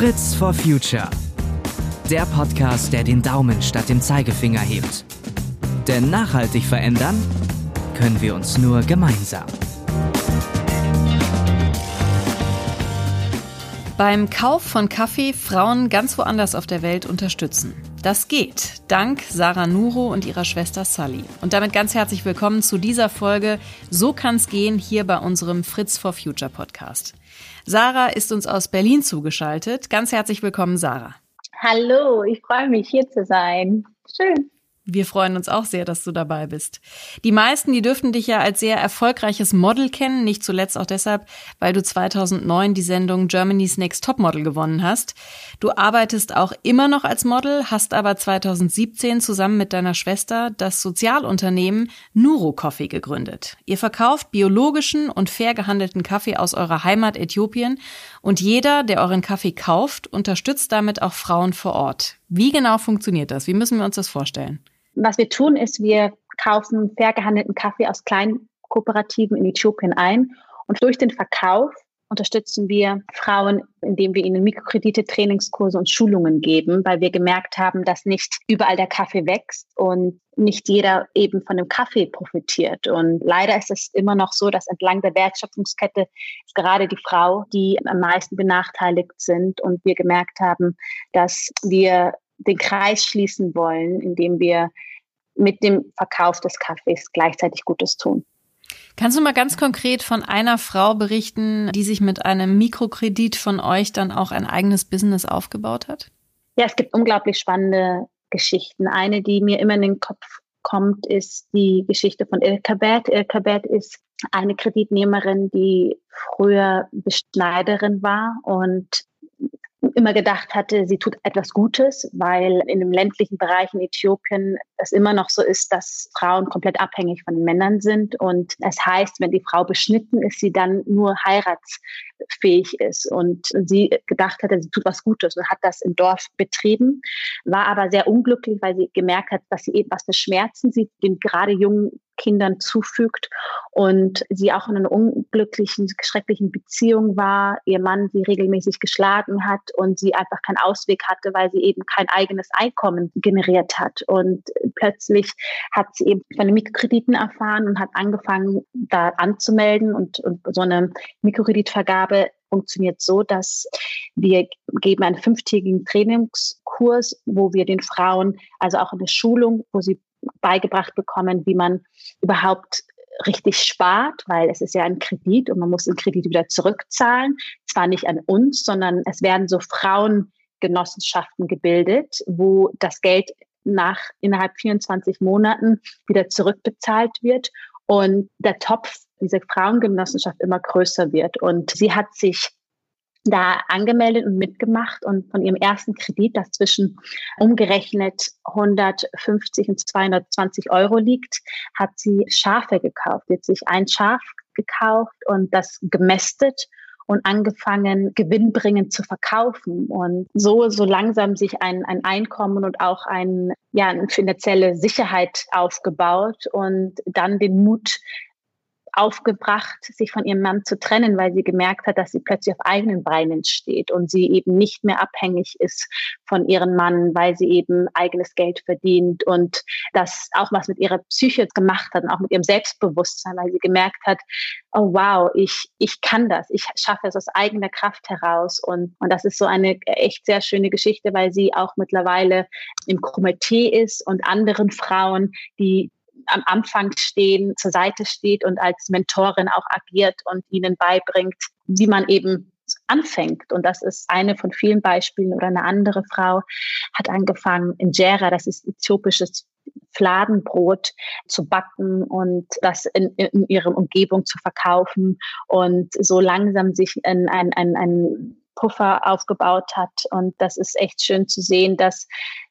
Fritz for Future. Der Podcast, der den Daumen statt dem Zeigefinger hebt. Denn nachhaltig verändern können wir uns nur gemeinsam. Beim Kauf von Kaffee Frauen ganz woanders auf der Welt unterstützen. Das geht, dank Sarah Nuro und ihrer Schwester Sally. Und damit ganz herzlich willkommen zu dieser Folge So kann's gehen hier bei unserem Fritz for Future Podcast. Sarah ist uns aus Berlin zugeschaltet. Ganz herzlich willkommen, Sarah. Hallo, ich freue mich hier zu sein. Schön. Wir freuen uns auch sehr, dass du dabei bist. Die meisten, die dürften dich ja als sehr erfolgreiches Model kennen, nicht zuletzt auch deshalb, weil du 2009 die Sendung Germany's Next Top Model gewonnen hast. Du arbeitest auch immer noch als Model, hast aber 2017 zusammen mit deiner Schwester das Sozialunternehmen Nuro Coffee gegründet. Ihr verkauft biologischen und fair gehandelten Kaffee aus eurer Heimat Äthiopien und jeder, der euren Kaffee kauft, unterstützt damit auch Frauen vor Ort. Wie genau funktioniert das? Wie müssen wir uns das vorstellen? Was wir tun, ist, wir kaufen fair gehandelten Kaffee aus kleinen Kooperativen in Äthiopien ein und durch den Verkauf unterstützen wir Frauen, indem wir ihnen Mikrokredite, Trainingskurse und Schulungen geben, weil wir gemerkt haben, dass nicht überall der Kaffee wächst und nicht jeder eben von dem Kaffee profitiert. Und leider ist es immer noch so, dass entlang der Wertschöpfungskette gerade die Frau, die am meisten benachteiligt sind. Und wir gemerkt haben, dass wir den Kreis schließen wollen, indem wir mit dem Verkauf des Kaffees gleichzeitig Gutes tun. Kannst du mal ganz konkret von einer Frau berichten, die sich mit einem Mikrokredit von euch dann auch ein eigenes Business aufgebaut hat? Ja, es gibt unglaublich spannende Geschichten. Eine, die mir immer in den Kopf kommt, ist die Geschichte von Ilkabet. Ilkabet ist eine Kreditnehmerin, die früher Beschneiderin war und immer gedacht hatte, sie tut etwas Gutes, weil in dem ländlichen Bereich in Äthiopien es immer noch so ist, dass Frauen komplett abhängig von Männern sind. Und es heißt, wenn die Frau beschnitten ist, sie dann nur heiratsfähig ist. Und sie gedacht hatte, sie tut was Gutes und hat das im Dorf betrieben, war aber sehr unglücklich, weil sie gemerkt hat, dass sie eben was für Schmerzen sie den gerade jungen Kindern zufügt und sie auch in einer unglücklichen, schrecklichen Beziehung war, ihr Mann sie regelmäßig geschlagen hat und sie einfach keinen Ausweg hatte, weil sie eben kein eigenes Einkommen generiert hat. Und plötzlich hat sie eben von den Mikrokrediten erfahren und hat angefangen, da anzumelden und, und so eine Mikrokreditvergabe funktioniert so, dass wir geben einen fünftägigen Trainingskurs, wo wir den Frauen, also auch eine Schulung, wo sie beigebracht bekommen, wie man überhaupt richtig spart, weil es ist ja ein Kredit und man muss den Kredit wieder zurückzahlen. Zwar nicht an uns, sondern es werden so Frauengenossenschaften gebildet, wo das Geld nach innerhalb 24 Monaten wieder zurückbezahlt wird und der Topf dieser Frauengenossenschaft immer größer wird. Und sie hat sich da angemeldet und mitgemacht und von ihrem ersten Kredit, das zwischen umgerechnet 150 und 220 Euro liegt, hat sie Schafe gekauft. Sie hat sich ein Schaf gekauft und das gemästet und angefangen, gewinnbringend zu verkaufen und so, so langsam sich ein, ein Einkommen und auch ein, ja, eine finanzielle Sicherheit aufgebaut und dann den Mut aufgebracht, sich von ihrem Mann zu trennen, weil sie gemerkt hat, dass sie plötzlich auf eigenen Beinen steht und sie eben nicht mehr abhängig ist von ihrem Mann, weil sie eben eigenes Geld verdient und das auch was mit ihrer Psyche gemacht hat und auch mit ihrem Selbstbewusstsein, weil sie gemerkt hat, oh wow, ich, ich kann das, ich schaffe es aus eigener Kraft heraus und, und das ist so eine echt sehr schöne Geschichte, weil sie auch mittlerweile im Komitee ist und anderen Frauen, die am Anfang stehen, zur Seite steht und als Mentorin auch agiert und ihnen beibringt, wie man eben anfängt. Und das ist eine von vielen Beispielen. Oder eine andere Frau hat angefangen, Injera, das ist äthiopisches Fladenbrot zu backen und das in, in ihrer Umgebung zu verkaufen und so langsam sich in ein, ein, ein Puffer aufgebaut hat. Und das ist echt schön zu sehen, dass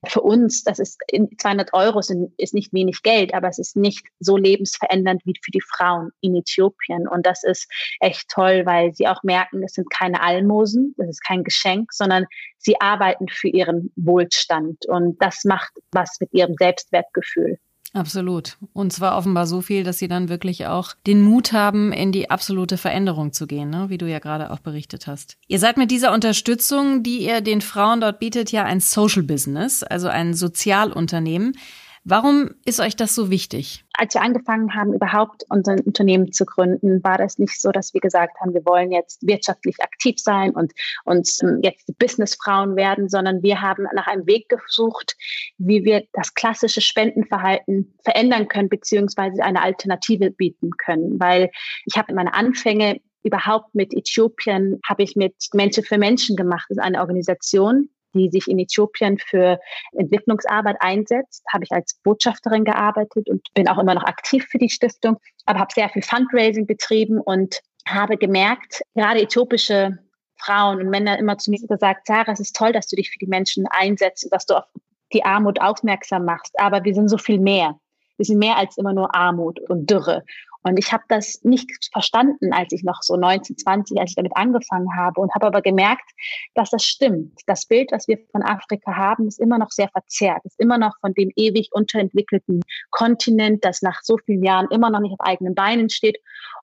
für uns, das ist 200 Euro sind, ist nicht wenig Geld, aber es ist nicht so lebensverändernd wie für die Frauen in Äthiopien. Und das ist echt toll, weil sie auch merken, es sind keine Almosen, es ist kein Geschenk, sondern sie arbeiten für ihren Wohlstand. Und das macht was mit ihrem Selbstwertgefühl. Absolut. Und zwar offenbar so viel, dass sie dann wirklich auch den Mut haben, in die absolute Veränderung zu gehen, ne? wie du ja gerade auch berichtet hast. Ihr seid mit dieser Unterstützung, die ihr den Frauen dort bietet, ja ein Social Business, also ein Sozialunternehmen. Warum ist euch das so wichtig? Als wir angefangen haben, überhaupt unser Unternehmen zu gründen, war das nicht so, dass wir gesagt haben, wir wollen jetzt wirtschaftlich aktiv sein und uns ähm, jetzt Businessfrauen werden, sondern wir haben nach einem Weg gesucht, wie wir das klassische Spendenverhalten verändern können, beziehungsweise eine Alternative bieten können. Weil ich habe meine Anfänge überhaupt mit Äthiopien, habe ich mit Menschen für Menschen gemacht. Das ist eine Organisation, die sich in Äthiopien für Entwicklungsarbeit einsetzt. Habe ich als Botschafterin gearbeitet und bin auch immer noch aktiv für die Stiftung, aber habe sehr viel Fundraising betrieben und habe gemerkt, gerade äthiopische Frauen und Männer immer zu mir gesagt, Sarah, es ist toll, dass du dich für die Menschen einsetzt und dass du auf die Armut aufmerksam machst, aber wir sind so viel mehr. Wir sind mehr als immer nur Armut und Dürre. Und ich habe das nicht verstanden, als ich noch so 19, 20, als ich damit angefangen habe und habe aber gemerkt, dass das stimmt. Das Bild, was wir von Afrika haben, ist immer noch sehr verzerrt, ist immer noch von dem ewig unterentwickelten Kontinent, das nach so vielen Jahren immer noch nicht auf eigenen Beinen steht.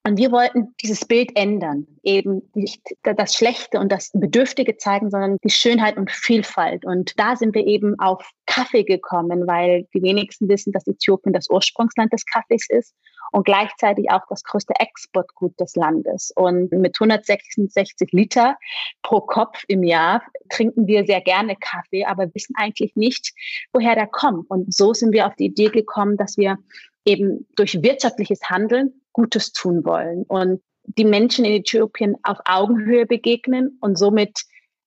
Und wir wollten dieses Bild ändern, eben nicht das Schlechte und das Bedürftige zeigen, sondern die Schönheit und Vielfalt. Und da sind wir eben auf Kaffee gekommen, weil die wenigsten wissen, dass Äthiopien das Ursprungsland des Kaffees ist und gleichzeitig auch das größte Exportgut des Landes. Und mit 166 Liter pro Kopf im Jahr trinken wir sehr gerne Kaffee, aber wissen eigentlich nicht, woher der kommt. Und so sind wir auf die Idee gekommen, dass wir eben durch wirtschaftliches Handeln Gutes tun wollen und die Menschen in Äthiopien auf Augenhöhe begegnen und somit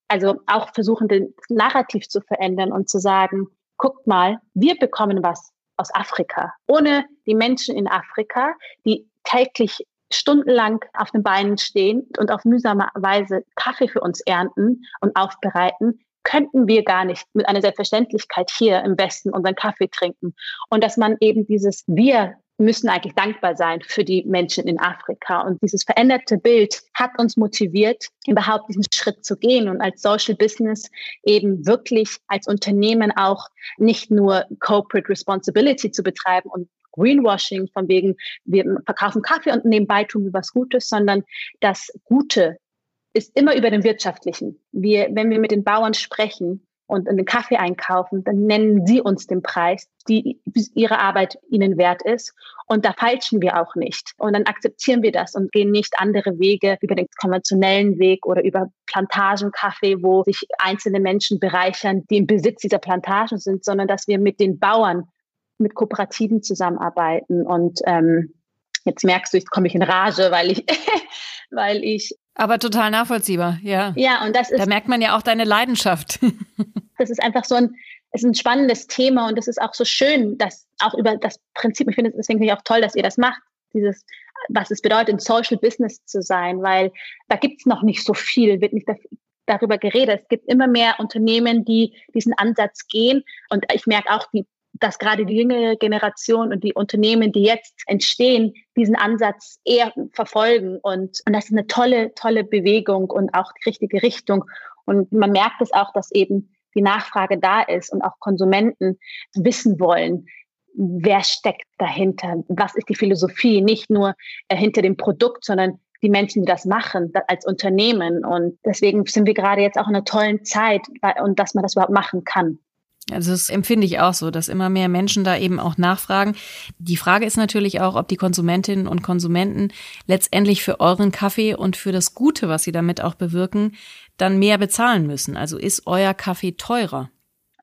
also auch versuchen, den Narrativ zu verändern und zu sagen, guckt mal, wir bekommen was aus Afrika. Ohne die Menschen in Afrika, die täglich stundenlang auf den Beinen stehen und auf mühsame Weise Kaffee für uns ernten und aufbereiten, könnten wir gar nicht mit einer Selbstverständlichkeit hier im Westen unseren Kaffee trinken. Und dass man eben dieses Wir müssen eigentlich dankbar sein für die Menschen in Afrika. Und dieses veränderte Bild hat uns motiviert, überhaupt diesen Schritt zu gehen und als Social Business eben wirklich als Unternehmen auch nicht nur Corporate Responsibility zu betreiben und Greenwashing von wegen, wir verkaufen Kaffee und nebenbei tun wir was Gutes, sondern das Gute ist immer über den Wirtschaftlichen. Wir, wenn wir mit den Bauern sprechen, und einen Kaffee einkaufen, dann nennen sie uns den Preis, die ihre Arbeit ihnen wert ist. Und da falschen wir auch nicht. Und dann akzeptieren wir das und gehen nicht andere Wege über den konventionellen Weg oder über Plantagenkaffee, wo sich einzelne Menschen bereichern, die im Besitz dieser Plantagen sind, sondern dass wir mit den Bauern, mit Kooperativen zusammenarbeiten. Und ähm, jetzt merkst du, jetzt komme ich in Rage, weil ich, weil ich aber total nachvollziehbar, ja. Ja, und das ist. Da merkt man ja auch deine Leidenschaft. das ist einfach so ein, ist ein spannendes Thema und es ist auch so schön, dass auch über das Prinzip, ich finde, deswegen finde ich auch toll, dass ihr das macht, dieses, was es bedeutet, in Social Business zu sein, weil da gibt es noch nicht so viel, wird nicht darüber geredet. Es gibt immer mehr Unternehmen, die diesen Ansatz gehen und ich merke auch, die dass gerade die jüngere Generation und die Unternehmen, die jetzt entstehen, diesen Ansatz eher verfolgen. Und, und das ist eine tolle, tolle Bewegung und auch die richtige Richtung. Und man merkt es auch, dass eben die Nachfrage da ist und auch Konsumenten wissen wollen, wer steckt dahinter, was ist die Philosophie, nicht nur äh, hinter dem Produkt, sondern die Menschen, die das machen, als Unternehmen. Und deswegen sind wir gerade jetzt auch in einer tollen Zeit und dass man das überhaupt machen kann. Also das empfinde ich auch so, dass immer mehr Menschen da eben auch nachfragen. Die Frage ist natürlich auch, ob die Konsumentinnen und Konsumenten letztendlich für euren Kaffee und für das Gute, was sie damit auch bewirken, dann mehr bezahlen müssen. Also ist euer Kaffee teurer?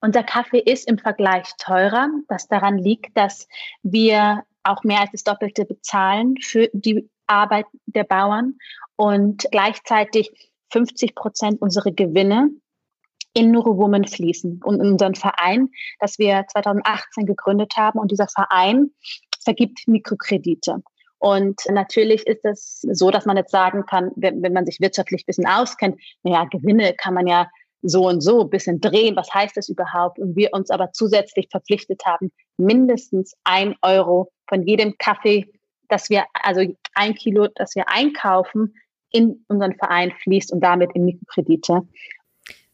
Unser Kaffee ist im Vergleich teurer, was daran liegt, dass wir auch mehr als das Doppelte bezahlen für die Arbeit der Bauern und gleichzeitig 50 Prozent unserer Gewinne in Nuru Woman fließen und in unseren Verein, das wir 2018 gegründet haben. Und dieser Verein vergibt Mikrokredite. Und natürlich ist es so, dass man jetzt sagen kann, wenn, wenn man sich wirtschaftlich ein bisschen auskennt, naja, Gewinne kann man ja so und so ein bisschen drehen. Was heißt das überhaupt? Und wir uns aber zusätzlich verpflichtet haben, mindestens ein Euro von jedem Kaffee, dass wir, also ein Kilo, das wir einkaufen, in unseren Verein fließt und damit in Mikrokredite.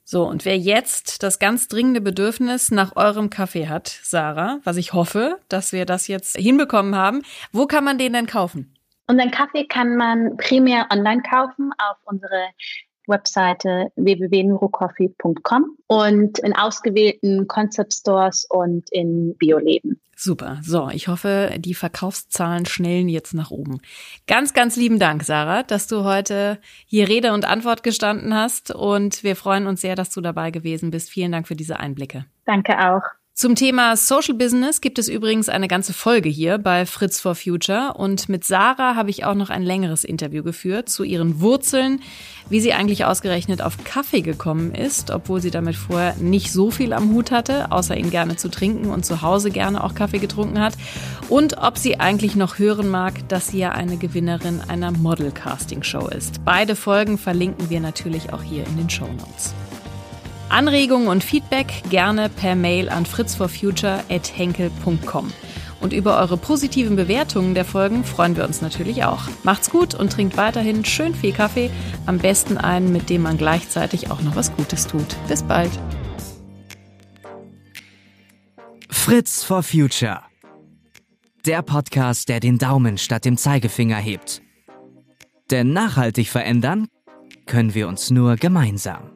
So, und wer jetzt das ganz dringende Bedürfnis nach eurem Kaffee hat, Sarah, was ich hoffe, dass wir das jetzt hinbekommen haben, wo kann man den denn kaufen? Unseren Kaffee kann man primär online kaufen auf unsere Webseite www.nurocoffee.com und in ausgewählten Concept Stores und in Bioläden. Super. So, ich hoffe, die Verkaufszahlen schnellen jetzt nach oben. Ganz, ganz lieben Dank, Sarah, dass du heute hier Rede und Antwort gestanden hast und wir freuen uns sehr, dass du dabei gewesen bist. Vielen Dank für diese Einblicke. Danke auch. Zum Thema Social Business gibt es übrigens eine ganze Folge hier bei Fritz for Future und mit Sarah habe ich auch noch ein längeres Interview geführt zu ihren Wurzeln, wie sie eigentlich ausgerechnet auf Kaffee gekommen ist, obwohl sie damit vorher nicht so viel am Hut hatte, außer ihn gerne zu trinken und zu Hause gerne auch Kaffee getrunken hat und ob sie eigentlich noch hören mag, dass sie ja eine Gewinnerin einer Model Casting Show ist. Beide Folgen verlinken wir natürlich auch hier in den Show Notes. Anregungen und Feedback gerne per Mail an fritzforfuture.henkel.com. Und über eure positiven Bewertungen der Folgen freuen wir uns natürlich auch. Macht's gut und trinkt weiterhin schön viel Kaffee, am besten einen, mit dem man gleichzeitig auch noch was Gutes tut. Bis bald. Fritz for Future. Der Podcast, der den Daumen statt dem Zeigefinger hebt. Denn nachhaltig verändern können wir uns nur gemeinsam.